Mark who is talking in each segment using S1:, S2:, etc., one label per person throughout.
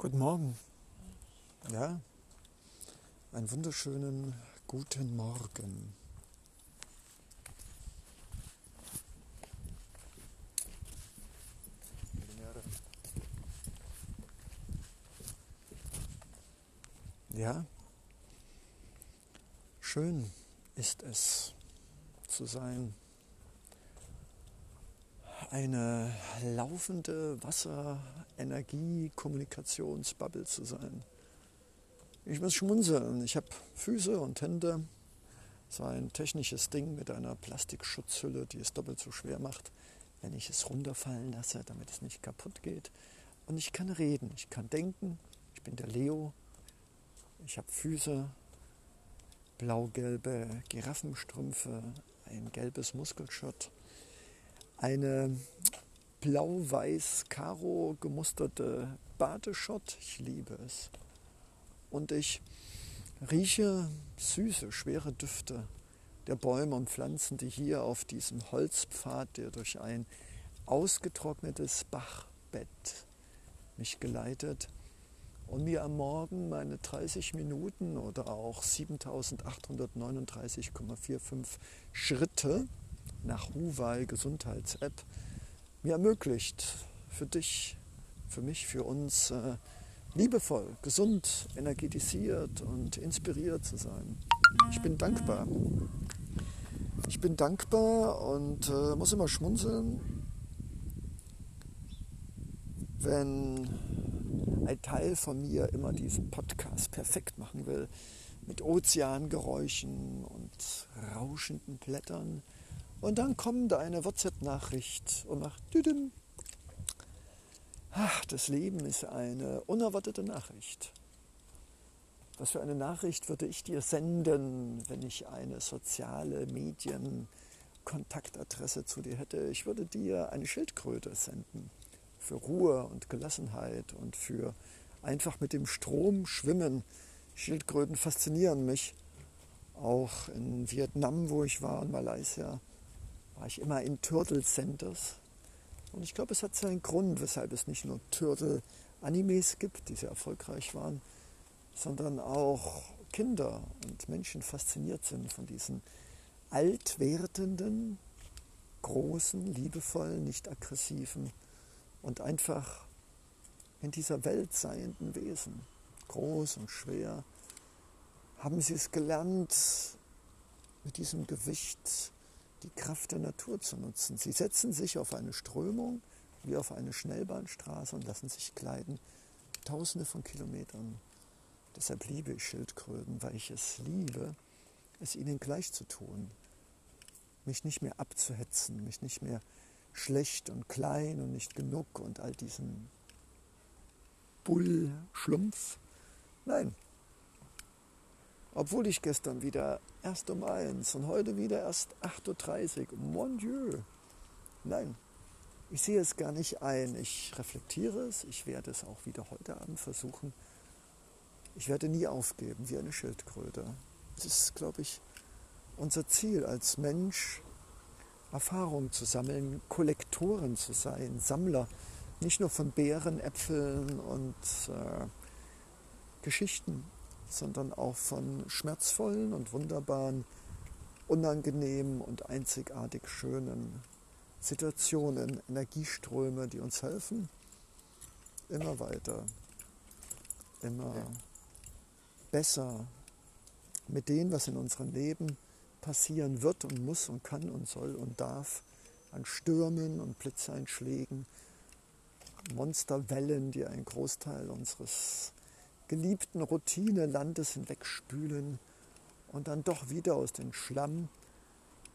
S1: Guten Morgen. Ja, einen wunderschönen guten Morgen. Ja, schön ist es zu sein eine laufende Wasserenergie-Kommunikationsbubble zu sein. Ich muss schmunzeln. Ich habe Füße und Hände. So ein technisches Ding mit einer Plastikschutzhülle, die es doppelt so schwer macht, wenn ich es runterfallen lasse, damit es nicht kaputt geht. Und ich kann reden, ich kann denken. Ich bin der Leo. Ich habe Füße, blau-gelbe Giraffenstrümpfe, ein gelbes Muskelshirt eine blau-weiß karo gemusterte Badeschott. Ich liebe es. Und ich rieche süße, schwere Düfte der Bäume und Pflanzen, die hier auf diesem Holzpfad, der durch ein ausgetrocknetes Bachbett mich geleitet und mir am Morgen meine 30 Minuten oder auch 7839,45 Schritte nach Huwal Gesundheits-App mir ermöglicht, für dich, für mich, für uns äh, liebevoll, gesund, energetisiert und inspiriert zu sein. Ich bin dankbar. Ich bin dankbar und äh, muss immer schmunzeln, wenn ein Teil von mir immer diesen Podcast perfekt machen will, mit Ozeangeräuschen und rauschenden Blättern und dann kommt eine WhatsApp-Nachricht und macht Düdüm. Ach, das Leben ist eine unerwartete Nachricht. Was für eine Nachricht würde ich dir senden, wenn ich eine soziale Medien-Kontaktadresse zu dir hätte? Ich würde dir eine Schildkröte senden. Für Ruhe und Gelassenheit und für einfach mit dem Strom schwimmen. Schildkröten faszinieren mich. Auch in Vietnam, wo ich war, und Malaysia war ich immer in Turtle Centers. Und ich glaube, es hat seinen Grund, weshalb es nicht nur Turtle-Animes gibt, die sehr erfolgreich waren, sondern auch Kinder und Menschen fasziniert sind von diesen altwertenden, großen, liebevollen, nicht aggressiven und einfach in dieser Welt seienden Wesen. Groß und schwer. Haben sie es gelernt, mit diesem Gewicht die Kraft der Natur zu nutzen. Sie setzen sich auf eine Strömung wie auf eine Schnellbahnstraße und lassen sich gleiten, tausende von Kilometern. Deshalb liebe ich Schildkröten, weil ich es liebe, es ihnen gleich zu tun. Mich nicht mehr abzuhetzen, mich nicht mehr schlecht und klein und nicht genug und all diesen Bullschlumpf. Nein, obwohl ich gestern wieder erst um eins und heute wieder erst 8.30 Uhr. Mon Dieu. Nein, ich sehe es gar nicht ein. Ich reflektiere es. Ich werde es auch wieder heute Abend versuchen. Ich werde nie aufgeben wie eine Schildkröte. Es ist, glaube ich, unser Ziel als Mensch, Erfahrung zu sammeln, Kollektoren zu sein, Sammler, nicht nur von Beeren, Äpfeln und äh, Geschichten, sondern auch von schmerzvollen und wunderbaren, unangenehmen und einzigartig schönen Situationen, Energieströme, die uns helfen, immer weiter, immer besser mit dem, was in unserem Leben passieren wird und muss und kann und soll und darf, an Stürmen und Blitzeinschlägen, Monsterwellen, die einen Großteil unseres geliebten Routine Landes hinwegspülen und dann doch wieder aus dem Schlamm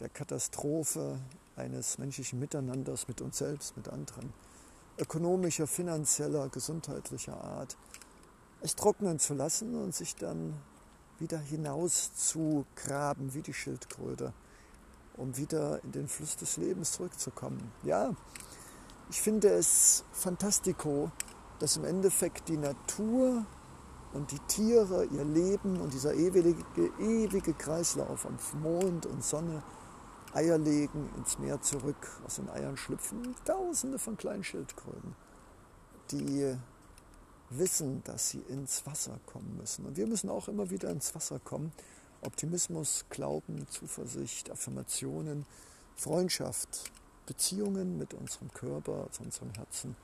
S1: der Katastrophe eines menschlichen Miteinanders mit uns selbst, mit anderen, ökonomischer, finanzieller, gesundheitlicher Art, es trocknen zu lassen und sich dann wieder hinaus zu graben wie die Schildkröte, um wieder in den Fluss des Lebens zurückzukommen. Ja, ich finde es fantastico, dass im Endeffekt die Natur und die Tiere, ihr Leben und dieser ewige, ewige Kreislauf am Mond und Sonne, Eier legen, ins Meer zurück, aus den Eiern schlüpfen tausende von kleinen Schildkröten, die wissen, dass sie ins Wasser kommen müssen. Und wir müssen auch immer wieder ins Wasser kommen. Optimismus, Glauben, Zuversicht, Affirmationen, Freundschaft, Beziehungen mit unserem Körper, zu unserem Herzen.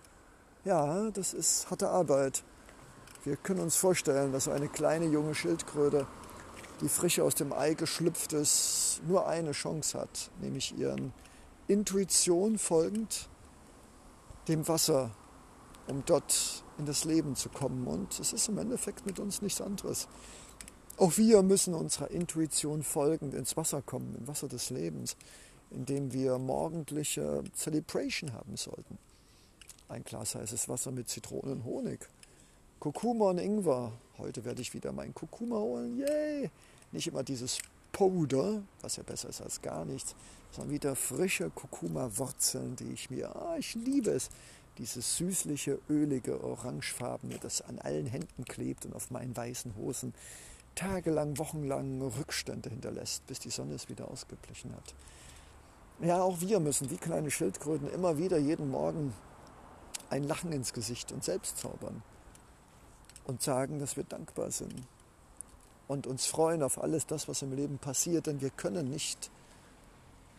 S1: Ja, das ist harte Arbeit. Wir können uns vorstellen, dass eine kleine junge Schildkröte, die frisch aus dem Ei geschlüpft ist, nur eine Chance hat, nämlich ihren Intuition folgend dem Wasser, um dort in das Leben zu kommen. Und es ist im Endeffekt mit uns nichts anderes. Auch wir müssen unserer Intuition folgend ins Wasser kommen, im Wasser des Lebens, in dem wir morgendliche Celebration haben sollten. Ein Glas heißes Wasser mit Zitronen und Honig. Kurkuma und Ingwer. Heute werde ich wieder meinen Kurkuma holen. Yay! Nicht immer dieses Powder, was ja besser ist als gar nichts, sondern wieder frische Kurkuma-Wurzeln, die ich mir, ah, ich liebe es, dieses süßliche, ölige, orangefarbene, das an allen Händen klebt und auf meinen weißen Hosen tagelang, wochenlang Rückstände hinterlässt, bis die Sonne es wieder ausgeblichen hat. Ja, auch wir müssen wie kleine Schildkröten immer wieder jeden Morgen ein Lachen ins Gesicht und selbst zaubern und sagen, dass wir dankbar sind und uns freuen auf alles das, was im Leben passiert, denn wir können nicht,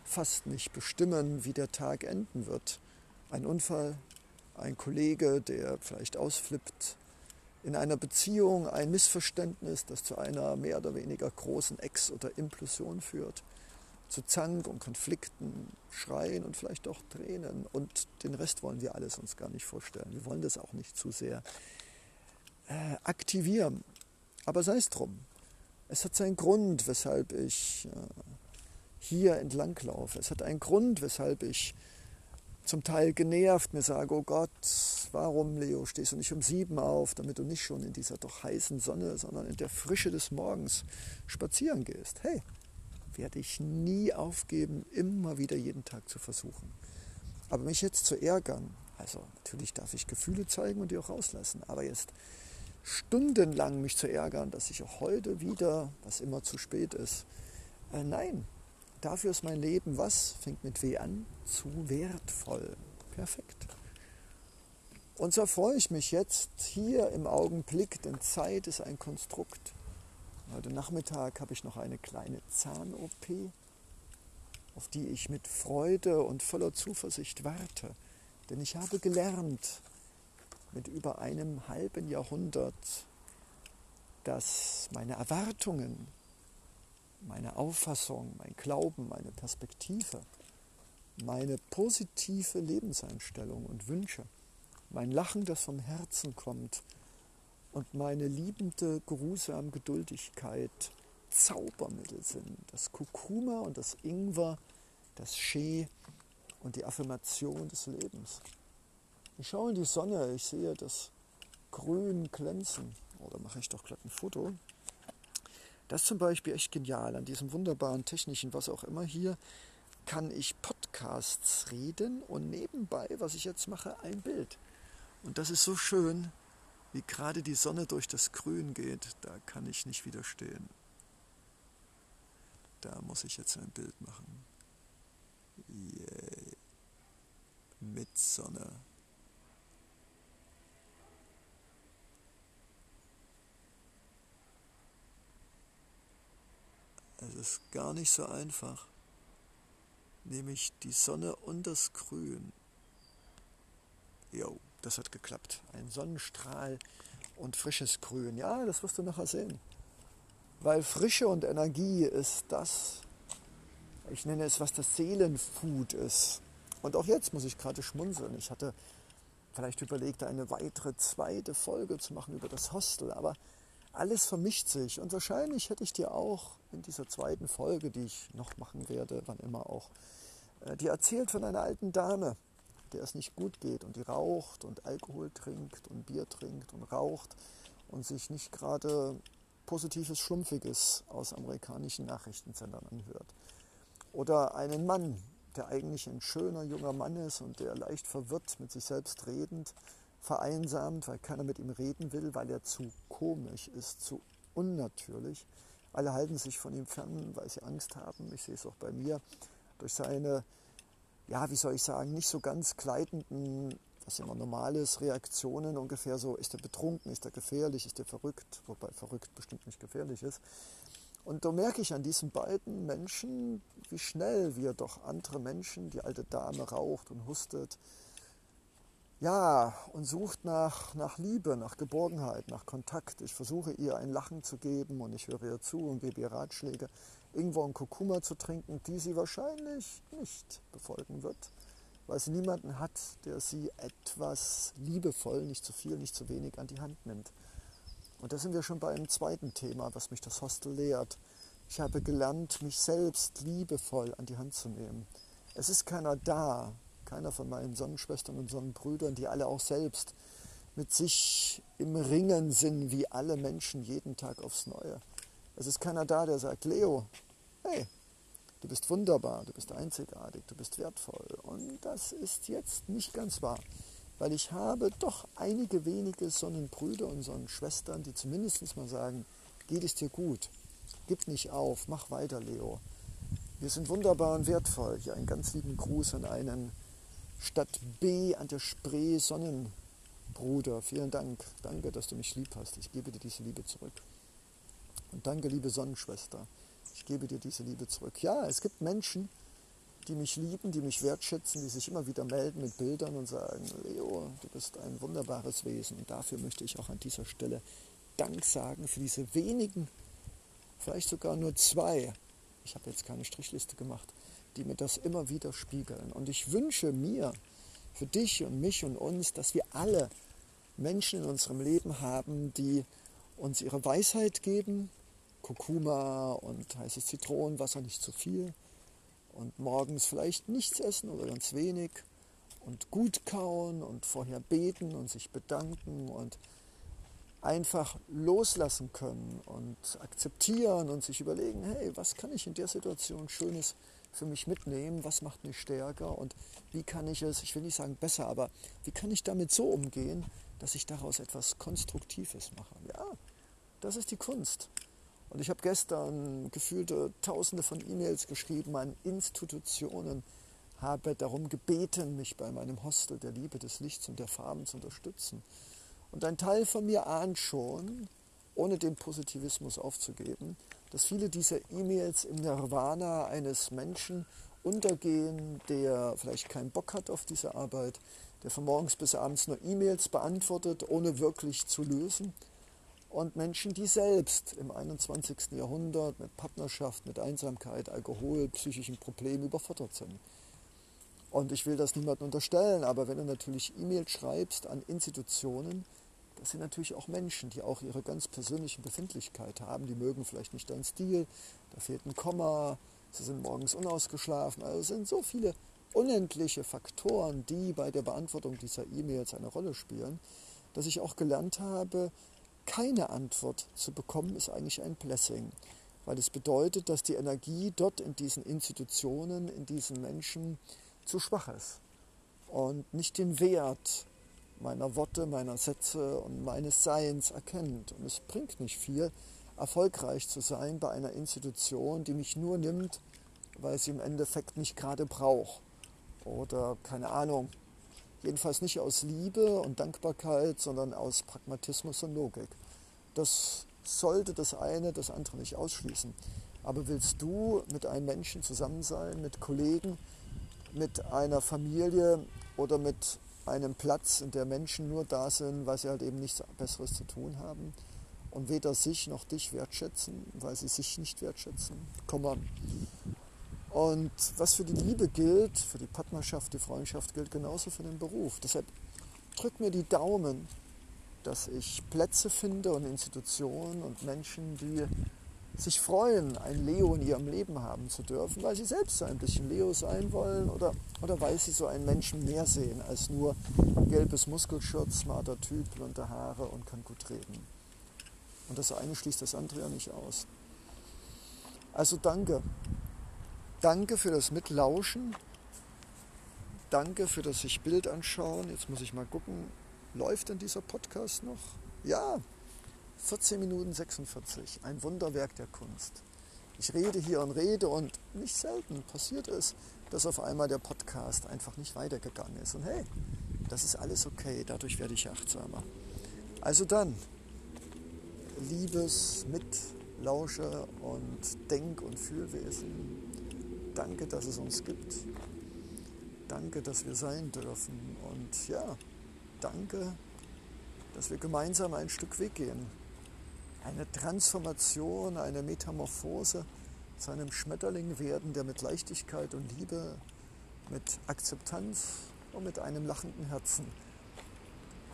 S1: fast nicht bestimmen, wie der Tag enden wird. Ein Unfall, ein Kollege, der vielleicht ausflippt, in einer Beziehung ein Missverständnis, das zu einer mehr oder weniger großen Ex- oder Implosion führt, zu Zank und Konflikten, Schreien und vielleicht auch Tränen. Und den Rest wollen wir alles uns gar nicht vorstellen. Wir wollen das auch nicht zu sehr äh, aktivieren. Aber sei es drum. Es hat seinen Grund, weshalb ich äh, hier entlang laufe. Es hat einen Grund, weshalb ich zum Teil genervt mir sage, oh Gott, warum, Leo, stehst du nicht um sieben auf, damit du nicht schon in dieser doch heißen Sonne, sondern in der Frische des Morgens spazieren gehst. Hey, werde ich nie aufgeben, immer wieder jeden Tag zu versuchen. Aber mich jetzt zu ärgern, also natürlich darf ich Gefühle zeigen und die auch rauslassen, aber jetzt stundenlang mich zu ärgern, dass ich auch heute wieder, was immer zu spät ist, äh, nein, Dafür ist mein Leben was? Fängt mit W an? Zu wertvoll. Perfekt. Und so freue ich mich jetzt hier im Augenblick, denn Zeit ist ein Konstrukt. Heute Nachmittag habe ich noch eine kleine Zahn-OP, auf die ich mit Freude und voller Zuversicht warte. Denn ich habe gelernt, mit über einem halben Jahrhundert, dass meine Erwartungen meine Auffassung, mein Glauben, meine Perspektive, meine positive Lebenseinstellung und Wünsche, mein Lachen, das vom Herzen kommt und meine liebende, geruhsame Geduldigkeit Zaubermittel sind. Das Kurkuma und das Ingwer, das Shee und die Affirmation des Lebens. Ich schaue in die Sonne, ich sehe das Grün glänzen. Oder oh, mache ich doch glatt ein Foto. Das ist zum Beispiel echt genial. An diesem wunderbaren technischen, was auch immer hier, kann ich Podcasts reden und nebenbei, was ich jetzt mache, ein Bild. Und das ist so schön, wie gerade die Sonne durch das Grün geht. Da kann ich nicht widerstehen. Da muss ich jetzt ein Bild machen. Yay. Mit Sonne. Ist gar nicht so einfach. Nämlich die Sonne und das Grün. Jo, das hat geklappt. Ein Sonnenstrahl und frisches Grün. Ja, das wirst du nachher sehen. Weil Frische und Energie ist das, ich nenne es, was das Seelenfood ist. Und auch jetzt muss ich gerade schmunzeln. Ich hatte vielleicht überlegt, eine weitere zweite Folge zu machen über das Hostel, aber alles vermischt sich. Und wahrscheinlich hätte ich dir auch in dieser zweiten Folge, die ich noch machen werde, wann immer auch, äh, die erzählt von einer alten Dame, der es nicht gut geht und die raucht und Alkohol trinkt und Bier trinkt und raucht und sich nicht gerade positives Schlumpfiges aus amerikanischen Nachrichtensendern anhört. Oder einen Mann, der eigentlich ein schöner junger Mann ist und der leicht verwirrt mit sich selbst redend vereinsamt, weil keiner mit ihm reden will, weil er zu komisch ist, zu unnatürlich. Alle halten sich von ihm fern, weil sie Angst haben. Ich sehe es auch bei mir. Durch seine, ja, wie soll ich sagen, nicht so ganz gleitenden was immer normal ist, Reaktionen ungefähr so, ist er betrunken, ist er gefährlich, ist er verrückt, wobei verrückt bestimmt nicht gefährlich ist. Und da merke ich an diesen beiden Menschen, wie schnell wir doch andere Menschen, die alte Dame raucht und hustet, ja, und sucht nach, nach Liebe, nach Geborgenheit, nach Kontakt. Ich versuche ihr ein Lachen zu geben und ich höre ihr zu und gebe ihr Ratschläge, irgendwo einen Kurkuma zu trinken, die sie wahrscheinlich nicht befolgen wird, weil sie niemanden hat, der sie etwas liebevoll, nicht zu viel, nicht zu wenig an die Hand nimmt. Und da sind wir schon bei einem zweiten Thema, was mich das Hostel lehrt. Ich habe gelernt, mich selbst liebevoll an die Hand zu nehmen. Es ist keiner da, keiner von meinen Sonnenschwestern und Sonnenbrüdern, die alle auch selbst mit sich im Ringen sind, wie alle Menschen jeden Tag aufs Neue. Es ist keiner da, der sagt, Leo, hey, du bist wunderbar, du bist einzigartig, du bist wertvoll. Und das ist jetzt nicht ganz wahr, weil ich habe doch einige wenige Sonnenbrüder und Sonnenschwestern, die zumindest mal sagen, geht es dir gut, gib nicht auf, mach weiter, Leo. Wir sind wunderbar und wertvoll. Hier einen ganz lieben Gruß an einen Stadt B an der Spree Sonnenbruder. Vielen Dank. Danke, dass du mich lieb hast. Ich gebe dir diese Liebe zurück. Und danke, liebe Sonnenschwester. Ich gebe dir diese Liebe zurück. Ja, es gibt Menschen, die mich lieben, die mich wertschätzen, die sich immer wieder melden mit Bildern und sagen, Leo, du bist ein wunderbares Wesen. Und dafür möchte ich auch an dieser Stelle Dank sagen für diese wenigen, vielleicht sogar nur zwei. Ich habe jetzt keine Strichliste gemacht die mir das immer wieder spiegeln. Und ich wünsche mir, für dich und mich und uns, dass wir alle Menschen in unserem Leben haben, die uns ihre Weisheit geben, Kurkuma und heißes Zitronenwasser nicht zu viel. Und morgens vielleicht nichts essen oder ganz wenig. Und gut kauen und vorher beten und sich bedanken und einfach loslassen können und akzeptieren und sich überlegen, hey, was kann ich in der Situation Schönes für mich mitnehmen, was macht mich stärker und wie kann ich es, ich will nicht sagen besser, aber wie kann ich damit so umgehen, dass ich daraus etwas Konstruktives mache. Ja, das ist die Kunst. Und ich habe gestern gefühlte Tausende von E-Mails geschrieben an Institutionen, habe darum gebeten, mich bei meinem Hostel der Liebe des Lichts und der Farben zu unterstützen. Und ein Teil von mir ahnt schon, ohne den Positivismus aufzugeben, dass viele dieser E-Mails im Nirvana eines Menschen untergehen, der vielleicht keinen Bock hat auf diese Arbeit, der von morgens bis abends nur E-Mails beantwortet, ohne wirklich zu lösen. Und Menschen, die selbst im 21. Jahrhundert mit Partnerschaft, mit Einsamkeit, Alkohol, psychischen Problemen überfordert sind. Und ich will das niemandem unterstellen, aber wenn du natürlich E-Mails schreibst an Institutionen, das sind natürlich auch Menschen, die auch ihre ganz persönlichen Befindlichkeit haben. Die mögen vielleicht nicht deinen Stil, da fehlt ein Komma, sie sind morgens unausgeschlafen. Also es sind so viele unendliche Faktoren, die bei der Beantwortung dieser E-Mails eine Rolle spielen, dass ich auch gelernt habe, keine Antwort zu bekommen, ist eigentlich ein Blessing. Weil es bedeutet, dass die Energie dort in diesen Institutionen, in diesen Menschen zu schwach ist und nicht den Wert meiner Worte, meiner Sätze und meines Seins erkennt. Und es bringt nicht viel, erfolgreich zu sein bei einer Institution, die mich nur nimmt, weil sie im Endeffekt mich gerade braucht. Oder keine Ahnung. Jedenfalls nicht aus Liebe und Dankbarkeit, sondern aus Pragmatismus und Logik. Das sollte das eine das andere nicht ausschließen. Aber willst du mit einem Menschen zusammen sein, mit Kollegen, mit einer Familie oder mit einem Platz, in der Menschen nur da sind, weil sie halt eben nichts Besseres zu tun haben und weder sich noch dich wertschätzen, weil sie sich nicht wertschätzen. Komm an. Und was für die Liebe gilt, für die Partnerschaft, die Freundschaft gilt genauso für den Beruf. Deshalb drück mir die Daumen, dass ich Plätze finde und Institutionen und Menschen, die sich freuen, ein Leo in ihrem Leben haben zu dürfen, weil sie selbst so ein bisschen Leo sein wollen oder, oder weil sie so einen Menschen mehr sehen als nur gelbes Muskelshirt, smarter Typ, blonde Haare und kann gut reden. Und das eine schließt das andere ja nicht aus. Also danke. Danke für das Mitlauschen. Danke für das sich Bild anschauen. Jetzt muss ich mal gucken, läuft denn dieser Podcast noch? Ja, 14 Minuten 46, ein Wunderwerk der Kunst. Ich rede hier und rede und nicht selten passiert es, dass auf einmal der Podcast einfach nicht weitergegangen ist. Und hey, Das ist alles okay, dadurch werde ich achtsamer. Also dann, liebes Mitlauscher und Denk- und Fühlwesen, danke, dass es uns gibt. Danke, dass wir sein dürfen. Und ja, danke, dass wir gemeinsam ein Stück Weg gehen. Eine Transformation, eine Metamorphose zu einem Schmetterling werden, der mit Leichtigkeit und Liebe, mit Akzeptanz und mit einem lachenden Herzen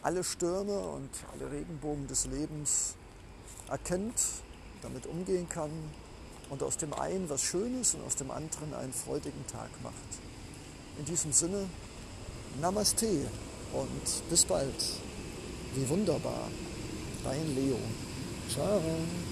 S1: alle Stürme und alle Regenbogen des Lebens erkennt, damit umgehen kann und aus dem einen was Schönes und aus dem anderen einen freudigen Tag macht. In diesem Sinne, Namaste und bis bald. Wie wunderbar. Dein Leo. So.